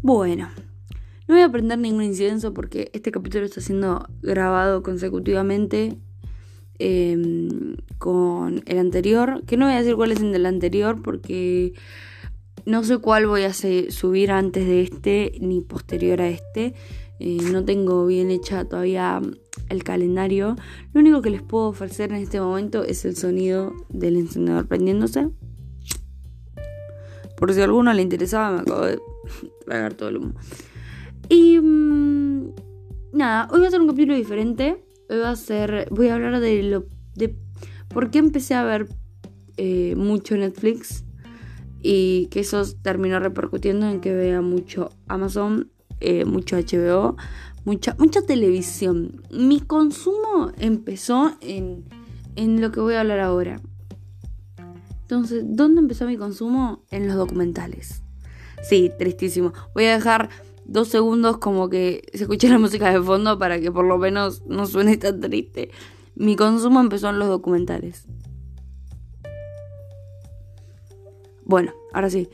Bueno, no voy a prender ningún incienso porque este capítulo está siendo grabado consecutivamente em, con el anterior. Que no voy a decir cuál es el del anterior porque no sé cuál voy a subir antes de este ni posterior a este. Eh, no tengo bien hecha todavía el calendario. Lo único que les puedo ofrecer en este momento es el sonido del encendedor prendiéndose. Por si a alguno le interesaba, me acabo de tragar todo el humo. Y mm, nada, hoy va a ser un capítulo diferente. Hoy va a ser. Voy a hablar de lo. de por qué empecé a ver eh, mucho Netflix. Y que eso terminó repercutiendo en que vea mucho Amazon, eh, mucho HBO, mucha, mucha televisión. Mi consumo empezó en, en lo que voy a hablar ahora. Entonces, ¿dónde empezó mi consumo? En los documentales. Sí, tristísimo. Voy a dejar dos segundos como que se escuche la música de fondo para que por lo menos no suene tan triste. Mi consumo empezó en los documentales. Bueno, ahora sí.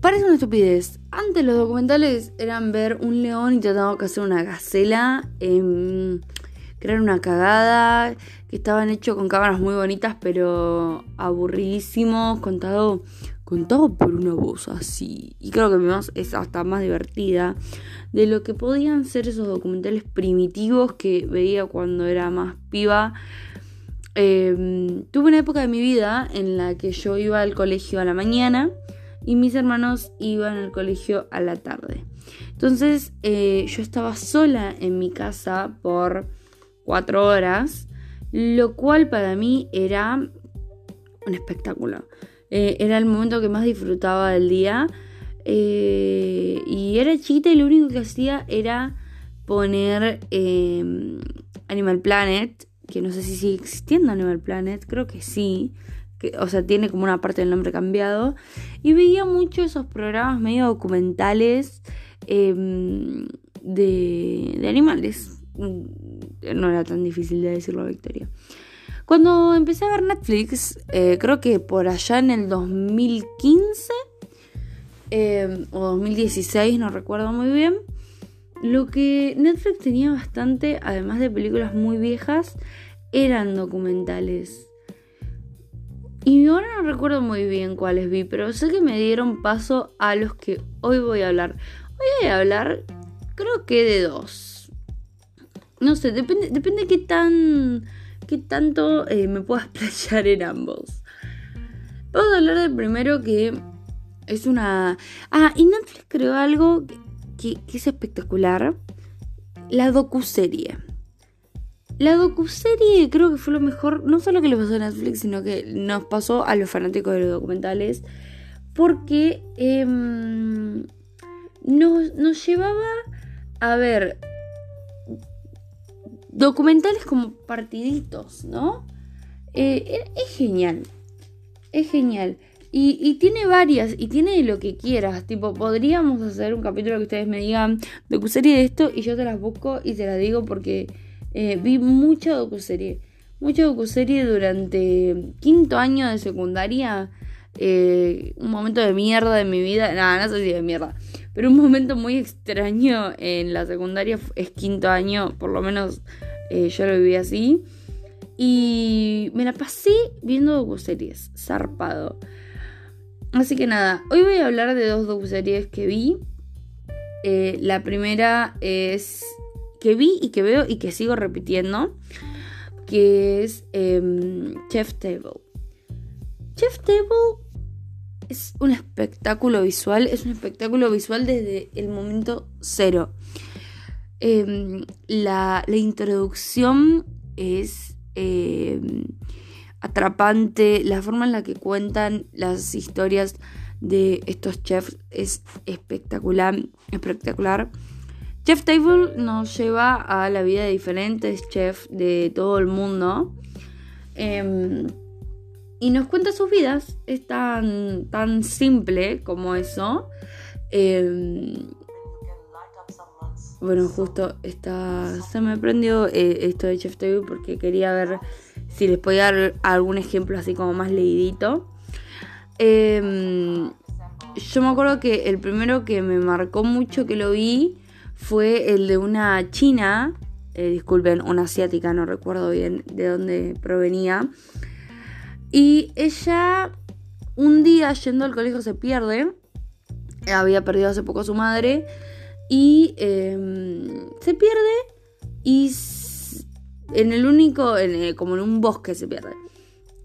Parece una estupidez. Antes los documentales eran ver un león intentando hacer una gacela, eh, crear una cagada, que estaban hechos con cámaras muy bonitas, pero aburridísimos, contado, contado por una voz así. Y creo que voz es hasta más divertida de lo que podían ser esos documentales primitivos que veía cuando era más piba. Em, tuve una época de mi vida en la que yo iba al colegio a la mañana y mis hermanos iban al colegio a la tarde. Entonces eh, yo estaba sola en mi casa por cuatro horas, lo cual para mí era un espectáculo. Eh, era el momento que más disfrutaba del día. Eh, y era chiquita y lo único que hacía era poner Animal Planet, que no sé si sigue existiendo Animal Planet, creo que sí o sea, tiene como una parte del nombre cambiado. Y veía mucho esos programas medio documentales em, de, de, animales. Mm, no era tan difícil de decirlo Victoria. Cuando empecé a ver Netflix, eh, creo que por allá en el 2015 em, o 2016, no recuerdo muy bien, lo que Netflix tenía bastante, además de películas muy viejas, eran documentales y ahora no recuerdo muy bien cuáles vi, pero sé que me dieron paso a los que hoy voy a hablar. Hoy voy a hablar, creo que de dos. No sé, depende, depende qué tan. Qué tanto eh, me puedo explayar en ambos. Vamos a hablar del primero que es una. Ah, y Netflix creó algo que, que es espectacular. La docuserie. La docuserie creo que fue lo mejor, no solo que le pasó a Netflix, sino que nos pasó a los fanáticos de los documentales, porque em, nos, llevaba a ver documentales como partiditos, ¿no? Eh, es genial, es genial. Y, y, tiene varias, y tiene lo que quieras. Tipo, podríamos hacer un capítulo que ustedes me digan docuserie de esto y yo te las busco y te las digo porque eh, vi mucha docuserie. Mucha docuserie durante quinto año de secundaria. Eh, un momento de mierda de mi vida. Nada, no sé si de mierda. Pero un momento muy extraño en la secundaria es quinto año. Por lo menos eh, yo lo viví así. Y me la pasé viendo docuseries. Zarpado. Así que nada, hoy voy a hablar de dos docuseries que vi. la primera es que vi y que veo y que sigo repitiendo, que es em, Chef Table. Chef Table es un espectáculo visual, es un espectáculo visual desde el momento cero. Em, la, introducción es em, atrapante, la forma en la que cuentan las historias de estos chefs es espectacular, espectacular. Chef Table nos lleva a la vida de diferentes chefs de todo el mundo. Em, y nos cuenta sus vidas. Es tan, tan simple como eso. Em, bueno, justo está, se me prendió eh, esto de Chef Table porque quería ver si les podía dar algún ejemplo así como más leidito. Em, yo me acuerdo que el primero que me marcó mucho que lo vi fue el de una china, eh, disculpen, una asiática, no recuerdo bien de dónde provenía. Y ella un día yendo al colegio se pierde, había perdido hace poco a su madre, y em, se pierde y en el único, como en un bosque se pierde.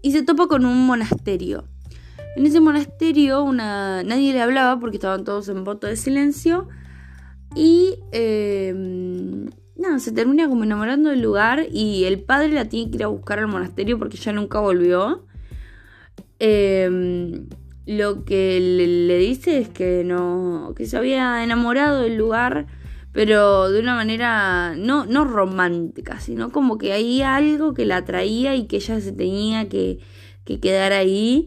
Y se topa con un monasterio. En ese monasterio una, nadie le hablaba porque estaban todos en voto de silencio. Y em, nada, se termina como enamorando del lugar y el padre la tiene que ir a buscar al monasterio porque ya nunca volvió. Em, lo que le, dice es que no, que se había enamorado del lugar, pero de una manera no, no romántica, sino como que había algo que la atraía y que ella se tenía que, que quedar ahí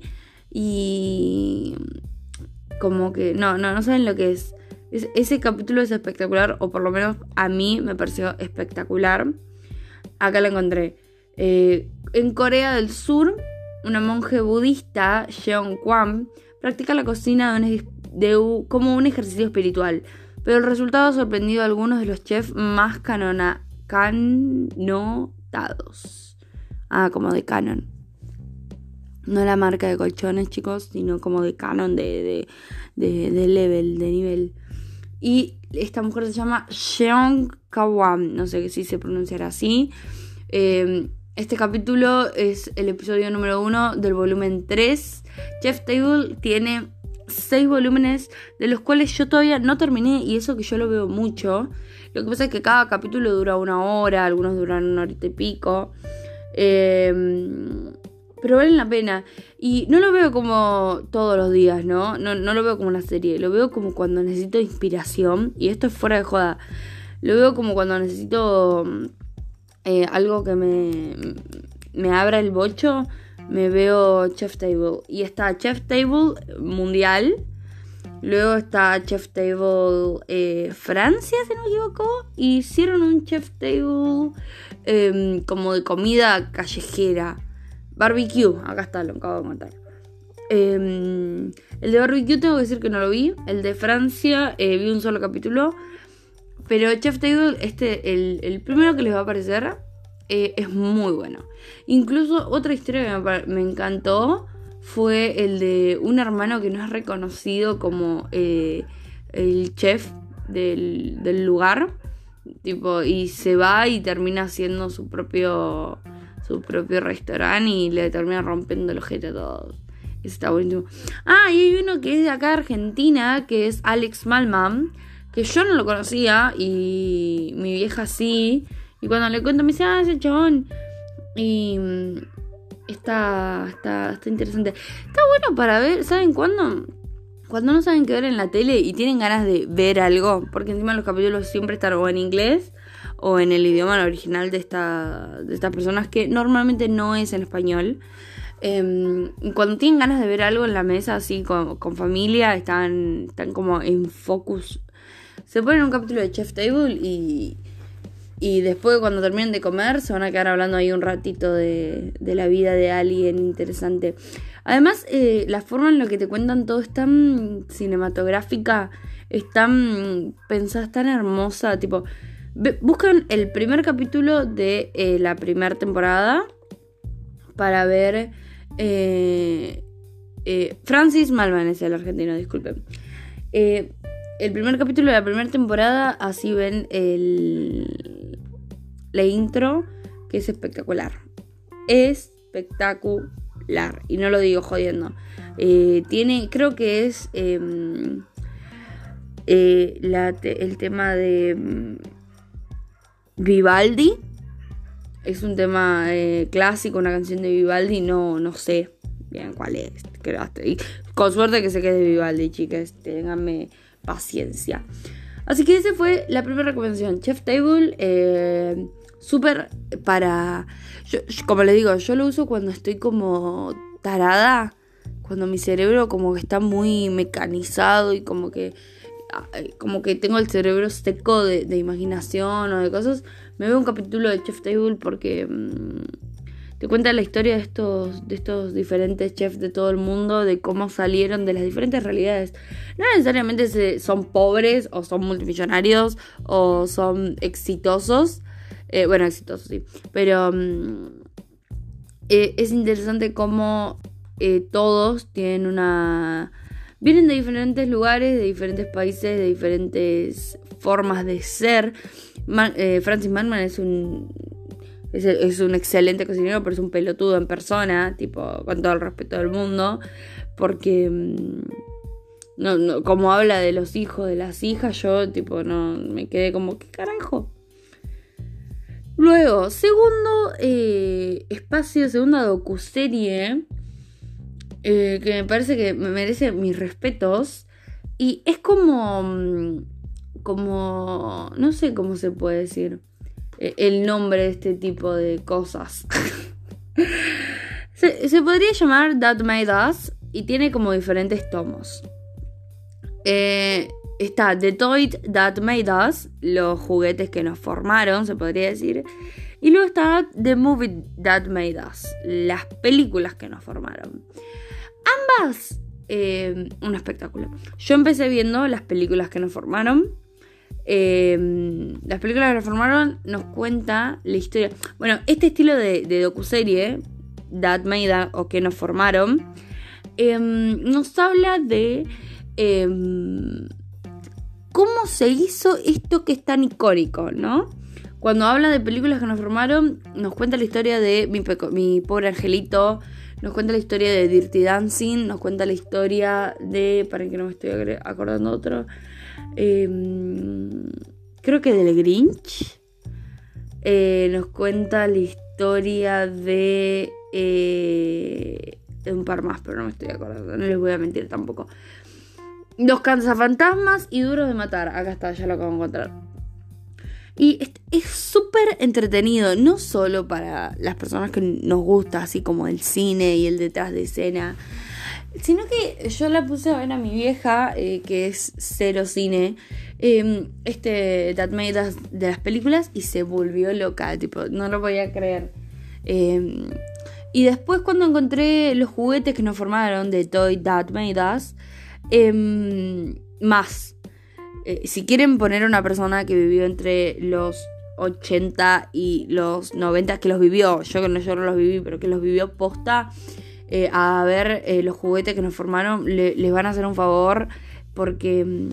y como que no, no, no saben lo que es. Ese capítulo es espectacular, o por lo menos a mí me pareció espectacular. Acá lo encontré. Eh, en Corea del Sur, una monje budista, Jeon Kwan, practica la cocina como un ejercicio espiritual. Pero el resultado ha sorprendido a algunos de los chefs más canona, canotados. Ah, como de canon. No la marca de colchones, chicos, sino como de canon, de, de, de, level, de nivel. Y esta mujer se llama Jeong Kawam, no sé si se pronunciará así. Em, este capítulo es el episodio número uno del volumen 3. Jeff Table tiene seis volúmenes, de los cuales yo todavía no terminé, y eso que yo lo veo mucho. Lo que pasa es que cada capítulo dura una hora, algunos duran una horita y pico. Eh, pero valen la pena. Y no lo veo como todos los días. ¿no? No lo veo como una serie, lo veo como cuando necesito inspiración, y esto es fuera de joda. Lo veo como cuando necesito eh, algo que me, me abra el bocho, me veo Chef Table. Y está Chef Table Mundial. Luego está Chef Table eh, Francia, si no me equivoco. Y hicieron un Chef Table em, como de comida callejera. Barbecue, acá está, lo acabo de contar. Em, el de Barbecue tengo que decir que no lo vi. El de Francia eh, vi un solo capítulo. Pero Chef Table, este, el, primero que les va a aparecer, eh, es muy bueno. Incluso otra historia que me, encantó fue el de un hermano que no es reconocido como eh, el chef del, del lugar. Tipo, y se va y termina haciendo su propio su propio restaurante y le termina rompiendo el ojete a todos. Está buenísimo. Ah, y hay uno que es de acá de Argentina, que es Alex Malman, que yo no lo conocía y mi vieja sí. Y cuando le cuento me dice, ah, ese chabón. Y mm, está, está, está interesante. Está bueno para ver, ¿saben cuándo? Cuando no saben qué ver en la tele y tienen ganas de ver algo, porque encima los capítulos siempre están o en inglés o en el idioma original de, esta, de estas personas que normalmente no es en español. Em, cuando tienen ganas de ver algo en la mesa así con, familia, están, están como en focus. Se ponen un capítulo de Chef Table y, y después cuando terminen de comer se van a quedar hablando ahí un ratito de, de la vida de alguien interesante. Además, eh, la forma en la que te cuentan todo es tan cinematográfica, es tan pensada, es tan hermosa, tipo buscan el primer capítulo de eh, la primera temporada para ver. Eh, eh, Francis Malman es el argentino, disculpen. El primer capítulo de la primera temporada, así ven el, la intro, que es espectacular. Espectacular. Y no lo digo jodiendo. tiene, creo que es em, el tema de Vivaldi. Es un tema eh, clásico, una canción de Vivaldi, no, no sé bien cuál es. con suerte que se quede Vivaldi, chicas. Ténganme paciencia. Así que esa fue la primera recomendación. Chef Table, eh, súper para... como le digo, yo lo uso cuando estoy como tarada. Cuando mi cerebro como que está muy mecanizado y como que como que tengo el cerebro seco de, imaginación o de cosas, me veo un capítulo de Chef Table porque mm, te cuenta la historia de estos, de estos diferentes chefs de todo el mundo, de cómo salieron de las diferentes realidades. No necesariamente son pobres o son multimillonarios o son exitosos. Eh, bueno, exitosos sí. Pero mm, eh, es interesante cómo eh, todos tienen una... Vienen de diferentes lugares, de diferentes países, de diferentes formas de ser. Francis Manman es un es, un excelente cocinero, pero es un pelotudo en persona, tipo, con todo el respeto del mundo, porque mm, no, como habla de los hijos, de las hijas, yo, tipo, no, me quedé como, ¿qué carajo? Luego, segundo eh, espacio, segunda docuserie, eh, que me parece que me merece mis respetos, y es como, mm, como, no sé cómo se puede decir. Eh, el nombre de este tipo de cosas. se, podría llamar That Made Us y tiene como diferentes tomos. Eh, está The Toy That Made Us, los juguetes que nos formaron, se podría decir. Y luego está The Movie That Made Us, las películas que nos formaron. Ambas, eh, un espectáculo. Yo empecé viendo las películas que nos formaron. Em, las películas que reformaron nos cuenta la historia. Bueno, este estilo de, docuserie, That Made o que nos formaron, em, nos habla de em, cómo se hizo esto que es tan icónico, ¿no? Cuando habla de películas que nos formaron, nos cuenta la historia de mi, mi pobre angelito, nos cuenta la historia de Dirty Dancing, nos cuenta la historia de. Para que no me estoy acordando otro. Em, creo que del Grinch. Eh, nos cuenta la historia de, eh, un par más, pero no me estoy acordando, no les voy a mentir tampoco. Los fantasmas y duros de matar. Acá está, ya lo acabo de encontrar. Y es súper entretenido, no solo para las personas que nos gusta, así como el cine y el detrás de escena, Sino que yo la puse a ver a mi vieja, eh, que es cero cine, em, este That Made de las películas y se volvió loca, tipo, no lo podía creer. Em, y después cuando encontré los juguetes que nos formaron de Toy That Made Us, em, más. Eh, si quieren poner a una persona que vivió entre los 80 y los 90, que los vivió, yo que no, yo no los viví, pero que los vivió posta eh, a ver eh, los juguetes que nos formaron, les van a hacer un favor porque mm,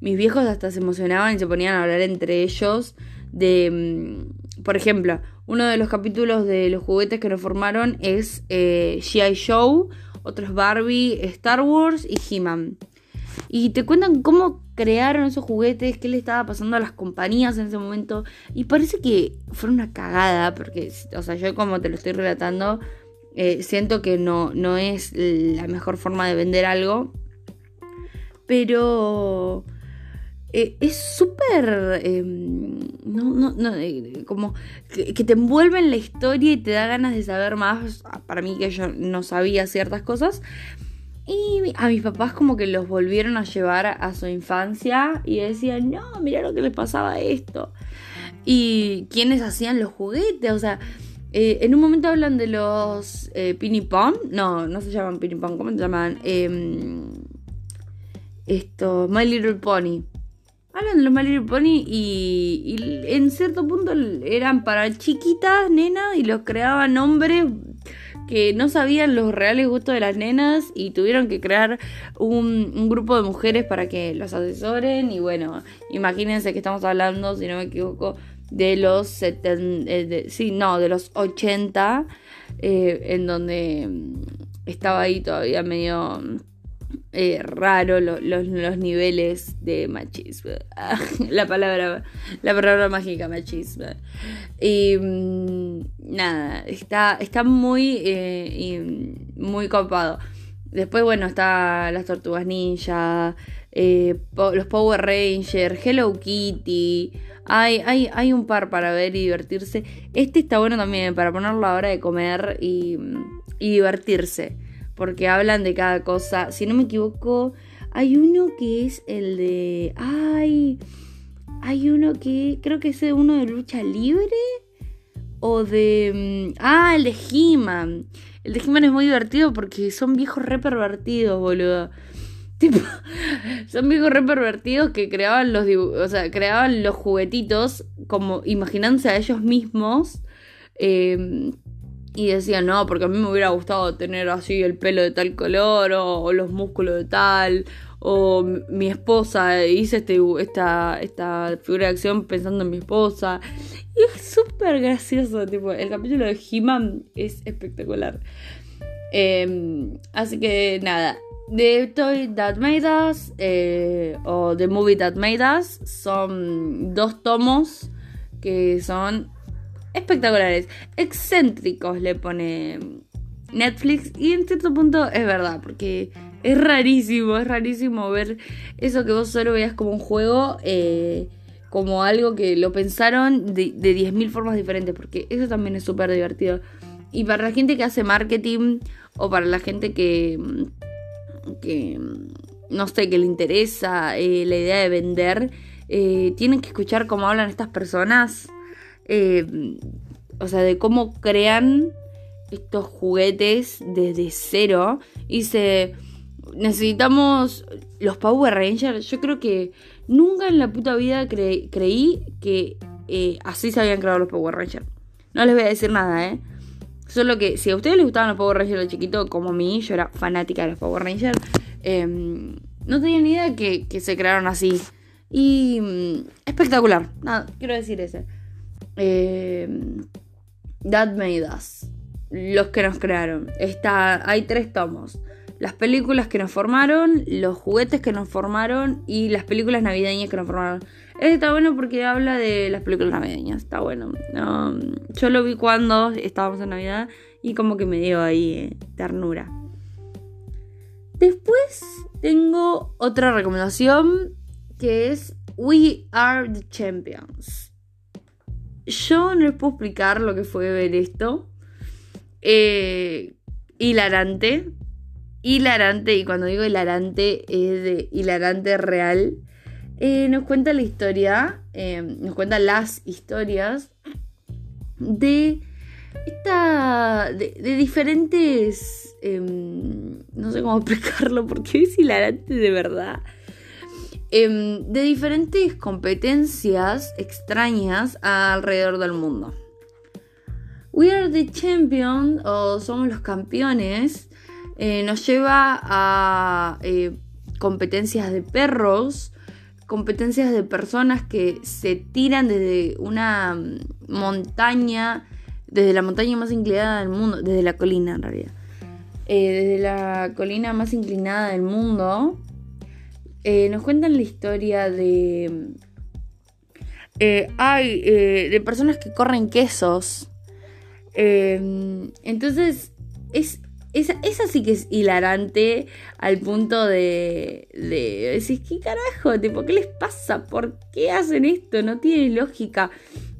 mis viejos hasta se emocionaban y se ponían a hablar entre ellos de, mm, por ejemplo, uno de los capítulos de los juguetes que nos formaron es eh, G.I. Show, otros Barbie, Star Wars y He-Man. Y te cuentan cómo crearon esos juguetes, qué le estaba pasando a las compañías en ese momento. Y parece que fue una cagada, porque, o sea, yo como te lo estoy relatando, eh, siento que no, no es la mejor forma de vender algo. Pero eh, es súper... Em, no, no, no, eh, como que, te envuelve en la historia y te da ganas de saber más. Para mí que yo no sabía ciertas cosas. Y a mis papás como que los volvieron a llevar a su infancia y decían, no, mira lo que les pasaba esto. Y quienes hacían los juguetes, o sea, eh, en un momento hablan de los eh. No, no se llaman Pinipon. ¿Cómo se llaman? Em, esto, My Little Pony. Hablan de los My Little Pony y, en cierto punto eran para chiquitas, nenas, y los creaban hombres que no sabían los reales gustos de las nenas y tuvieron que crear un, grupo de mujeres para que los asesoren. Y bueno, imagínense que estamos hablando, si no me equivoco, de los 70, eh, sí, no, de los 80, eh, en donde mm, estaba ahí todavía medio eh, raro los niveles de machismo. la palabra, la palabra mágica machismo. Y mm, nada, está, está muy, muy copado. Después, bueno, está las tortugas ninja, los Power Rangers, Hello Kitty. Hay, hay, hay un par para ver y divertirse. Este está bueno también para ponerlo a la hora de comer y, divertirse. Porque hablan de cada cosa. Si no me equivoco, hay uno que es el de. Ay. Hay uno que creo que es uno de lucha libre. O de... Mm, ah, el de He-Man. El de He-Man es muy divertido porque son viejos re pervertidos, boludo. Tipo, son viejos re pervertidos que creaban los o sea, creaban los juguetitos como imaginándose a ellos mismos. Em, y decían, no, porque a mí me hubiera gustado tener así el pelo de tal color, o, los músculos de tal, o mi esposa, hice este, esta, esta figura de acción pensando en mi esposa. Y es súper gracioso, tipo, el capítulo de He-Man es espectacular. Em, así que nada, The Toy That Made Us eh, o The Movie That Made Us son dos tomos que son espectaculares, excéntricos le pone Netflix y en cierto punto es verdad, porque es rarísimo, es rarísimo ver eso que vos solo veías como un juego, eh, como algo que lo pensaron de, de 10.000 formas diferentes, porque eso también es súper divertido. Y para la gente que hace marketing o para la gente que, que no sé, que le interesa eh, la idea de vender, eh, tienen que escuchar cómo hablan estas personas o sea, de cómo crean estos juguetes desde cero. Y se necesitamos los Power Rangers. Yo creo que nunca en la puta vida creí que eh, así se habían creado los Power Rangers. No les voy a decir nada, ¿eh? Solo que si a ustedes les gustaban los Power Rangers de chiquito, como a mí, yo era fanática de los Power Rangers, em, no tenía ni idea que, que se crearon así. Y mm, espectacular. Nada, quiero decir eso. Eh, That Made Us. Los que nos crearon. Está, hay tres tomos. Las películas que nos formaron, los juguetes que nos formaron y las películas navideñas que nos formaron. Este está bueno porque habla de las películas navideñas. Está bueno. yo lo vi cuando estábamos en Navidad y como que me dio ahí eh, ternura. Después tengo otra recomendación que es We Are the Champions. Yo no les puedo explicar lo que fue ver esto. Eh, hilarante. Hilarante, y cuando digo hilarante es de hilarante real. Eh, nos cuenta la historia, eh, nos cuenta las historias de esta. de, diferentes. Em, no sé cómo explicarlo porque es hilarante de verdad. Em, de diferentes competencias extrañas alrededor del mundo. We are the champions o somos los campeones eh, nos lleva a eh, competencias de perros, competencias de personas que se tiran desde una montaña, desde la montaña más inclinada del mundo, desde la colina en realidad, eh, desde la colina más inclinada del mundo nos cuentan la historia de... Hay eh, de personas que corren quesos. entonces, es, esa, sí que es hilarante al punto de, de decir, ¿qué carajo? Tipo, ¿qué les pasa? ¿Por qué hacen esto? No tiene lógica.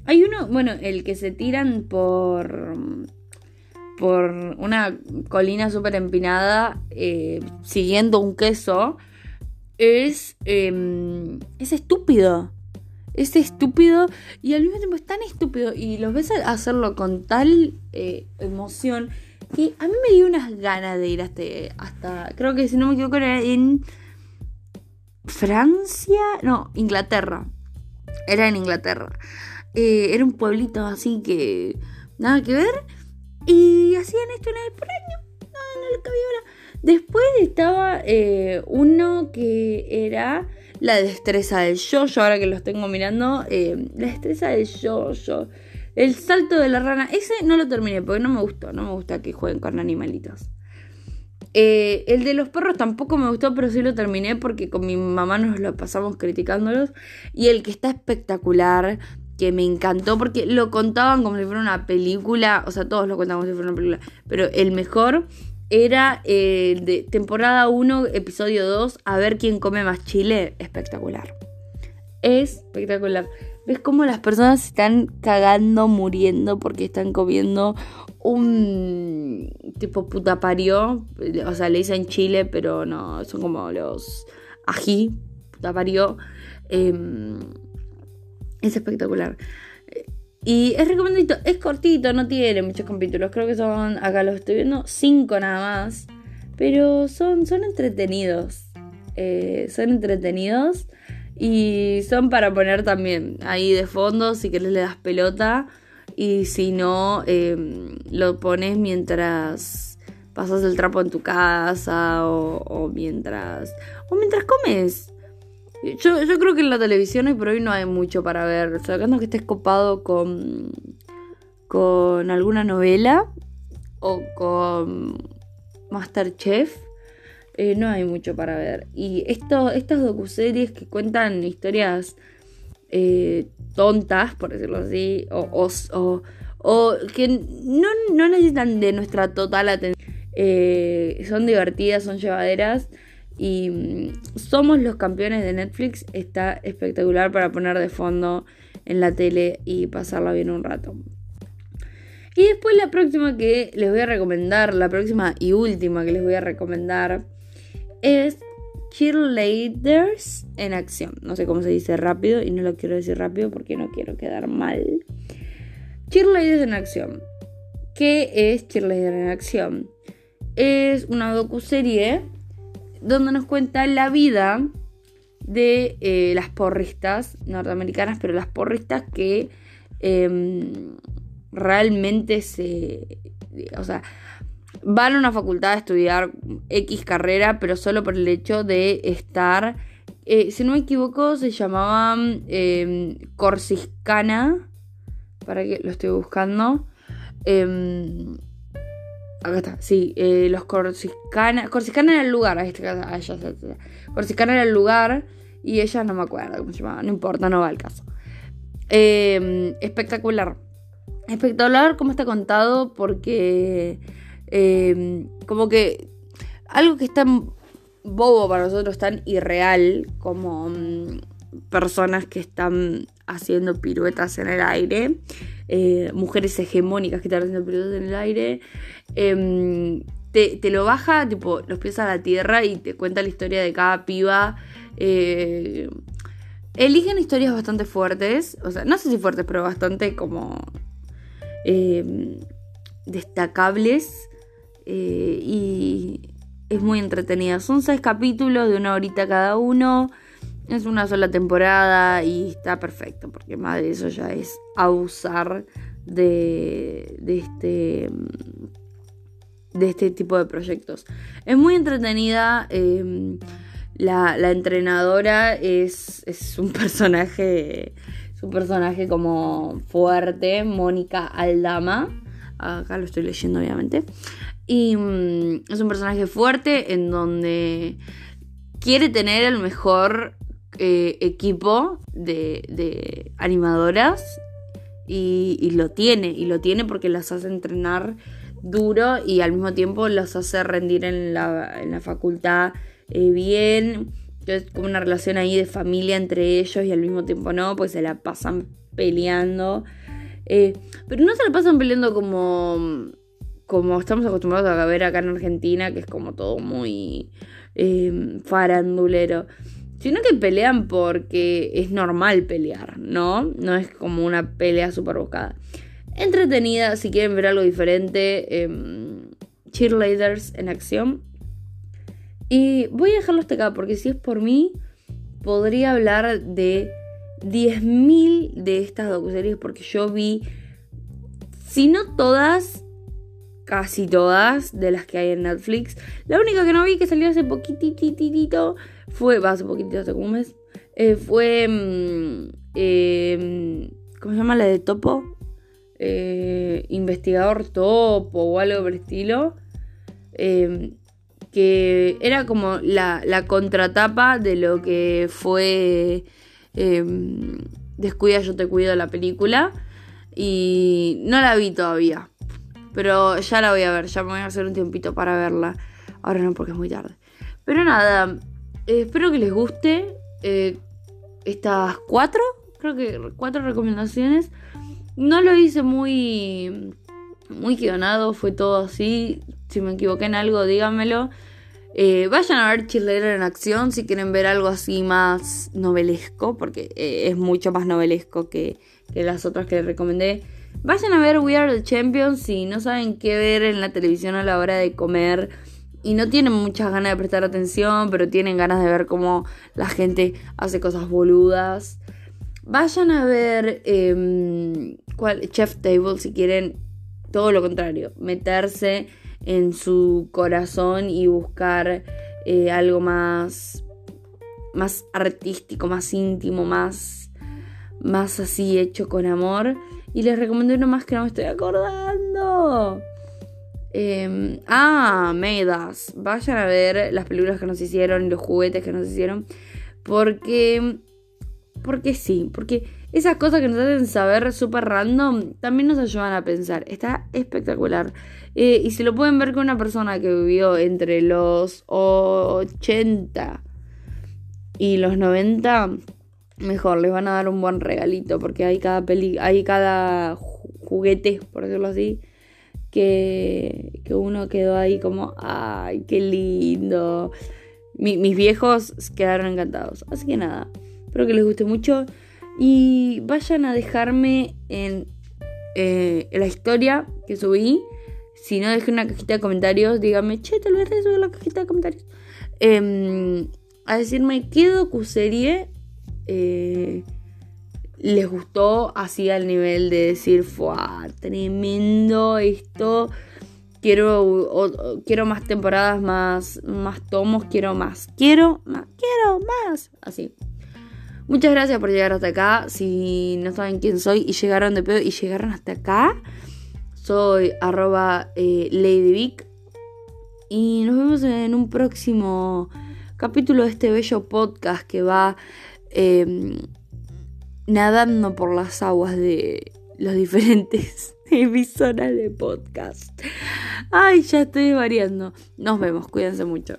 Hay uno, bueno, el que se tiran por por una colina súper empinada siguiendo un queso es, em, es estúpido. Es estúpido y al mismo tiempo es tan estúpido y los ves hacerlo con tal eh, emoción que a mí me dio unas ganas de ir hasta, hasta creo que si no me equivoco era en Francia, no, Inglaterra. Era en Inglaterra. Eh, era un pueblito así que nada que ver. Y hacían esto una vez por año. No, no le cabía ahora. Después estaba eh, uno que era la destreza del yo-yo, ahora que los tengo mirando, eh, la destreza del yo-yo. El salto de la rana, ese no lo terminé porque no me gustó, no me gusta que jueguen con animalitos. Eh, el de los perros tampoco me gustó, pero sí lo terminé porque con mi mamá nos lo pasamos criticándolos. Y el que está espectacular, que me encantó porque lo contaban como si fuera una película, o sea, todos lo contaban como si fuera una película, pero el mejor era eh, de temporada 1, episodio 2, a ver quién come más chile. Espectacular. Espectacular. ¿Ves cómo las personas están cagando, muriendo porque están comiendo un tipo puta parió? O sea, le dicen chile, pero no, son como los ají, puta parió. Em, es espectacular. Y es recomendito, es cortito, no tiene muchos capítulos. Creo que son, acá los estoy viendo, cinco nada más. Pero son, son entretenidos. Eh, son entretenidos. Y son para poner también ahí de fondo si querés le das pelota. Y si no, em, lo pones mientras pasas el trapo en tu casa o, mientras... O mientras comes. Yo, creo que en la televisión hoy por hoy no hay mucho para ver. Sacando que estés copado con, con alguna novela o con Masterchef, eh, no hay mucho para ver. Y esto, estas docuseries que cuentan historias eh, tontas, por decirlo así, o, o, que no, no, necesitan de nuestra total atención, eh, son divertidas, son llevaderas y mm, somos los campeones de Netflix. Está espectacular para poner de fondo en la tele y pasarla bien un rato. Y después la próxima que les voy a recomendar, la próxima y última que les voy a recomendar es Cheerleaders en acción. No sé cómo se dice rápido y no lo quiero decir rápido porque no quiero quedar mal. Cheerleaders en acción. ¿Qué es Cheerleaders en acción? Es una docuserie donde nos cuenta la vida de eh, las porristas norteamericanas, pero las porristas que em, realmente se... O sea, van a una facultad a estudiar X carrera, pero solo por el hecho de estar... Eh, si no me equivoco, se llamaban eh, Corsicana. Para que lo estoy buscando. Em, Acá está, sí, eh, los Corsicana. Corsicana era el lugar, ahí está, ah, Corsicana era el lugar y ella no me acuerdo cómo se llamaba, no importa, no va al caso. Em, espectacular. Espectacular cómo está contado porque em, como que algo que es tan bobo para nosotros, tan irreal como mm, personas que están haciendo piruetas en el aire, eh, mujeres hegemónicas que están haciendo piruetas en el aire, em, te, lo baja tipo los pies a la tierra y te cuenta la historia de cada piba. Eh, eligen historias bastante fuertes, o sea, no sé si fuertes, pero bastante como em, destacables eh, y es muy entretenida. Son seis capítulos de una horita cada uno. Es una sola temporada y está perfecto, porque más de eso ya es abusar de, de este de este tipo de proyectos. Es muy entretenida. Em, la, entrenadora es, es, un personaje. Es un personaje como fuerte. Mónica Aldama. Acá lo estoy leyendo, obviamente. Y mm, es un personaje fuerte en donde quiere tener el mejor eh, equipo de, animadoras y, lo tiene, y lo tiene porque las hace entrenar duro y al mismo tiempo las hace rendir en la, facultad eh, bien. Entonces, como una relación ahí de familia entre ellos y al mismo tiempo no, pues se la pasan peleando. Eh, pero no se la pasan peleando como, como estamos acostumbrados a ver acá en Argentina, que es como todo muy farandulero sino que pelean porque es normal pelear, ¿no? No es como una pelea súper buscada. Entretenida, si quieren ver algo diferente, em, cheerleaders en acción. Y voy a dejarlo hasta acá porque si es por mí, podría hablar de 10.000 de estas docuseries porque yo vi, si no todas, casi todas de las que hay en Netflix. La única que no vi que salió hace poquitititito fue, va hace poquitito, hace como un eh, fue, mm, eh, ¿cómo se llama la de Topo? Eh, investigador Topo o algo por el estilo. que era como la, la, contratapa de lo que fue Descuida, yo te cuido la película. Y no la vi todavía. Pero ya la voy a ver, ya me voy a hacer un tiempito para verla. Ahora no, porque es muy tarde. Pero nada, eh, espero que les guste eh, estas cuatro, creo que cuatro recomendaciones. No lo hice muy, muy guionado, fue todo así. Si me equivoqué en algo, díganmelo. Eh, vayan a ver Cheerleader en acción si quieren ver algo así más novelesco, porque es mucho más novelesco que, que, las otras que les recomendé. Vayan a ver We Are the Champions si no saben qué ver en la televisión a la hora de comer y no tienen muchas ganas de prestar atención, pero tienen ganas de ver cómo la gente hace cosas boludas. Vayan a ver eh, Chef Table si quieren todo lo contrario, meterse en su corazón y buscar eh, algo más, más artístico, más íntimo, más, más así hecho con amor. Y les recomiendo uno más que no me estoy acordando. Em, ah, Medas. Vayan a ver las películas que nos hicieron los juguetes que nos hicieron. Porque. Porque sí. Porque esas cosas que nos hacen saber súper random también nos ayudan a pensar. Está espectacular. Eh, y si lo pueden ver con una persona que vivió entre los 80 y los 90, mejor, les van a dar un buen regalito. Porque hay cada peli hay cada juguete, por decirlo así. Que, que uno quedó ahí como, ay, qué lindo. mis viejos quedaron encantados. Así que nada, espero que les guste mucho. Y vayan a dejarme en eh, la historia que subí. Si no, dejen una cajita de comentarios. Díganme, che, tal vez subir la cajita de comentarios. Em, a decirme qué docuserie eh, les gustó así al nivel de decir, fue tremendo esto. Quiero, quiero más temporadas, más, más tomos, quiero más, quiero más, quiero más. Así. Muchas gracias por llegar hasta acá. Si no saben quién soy y llegaron de pedo y llegaron hasta acá, soy arroba eh, LadyVic. Y nos vemos en un próximo capítulo de este bello podcast que va em, nadando por las aguas de los diferentes emisoras de podcast. Ay, ya estoy variando. Nos vemos, cuídense mucho.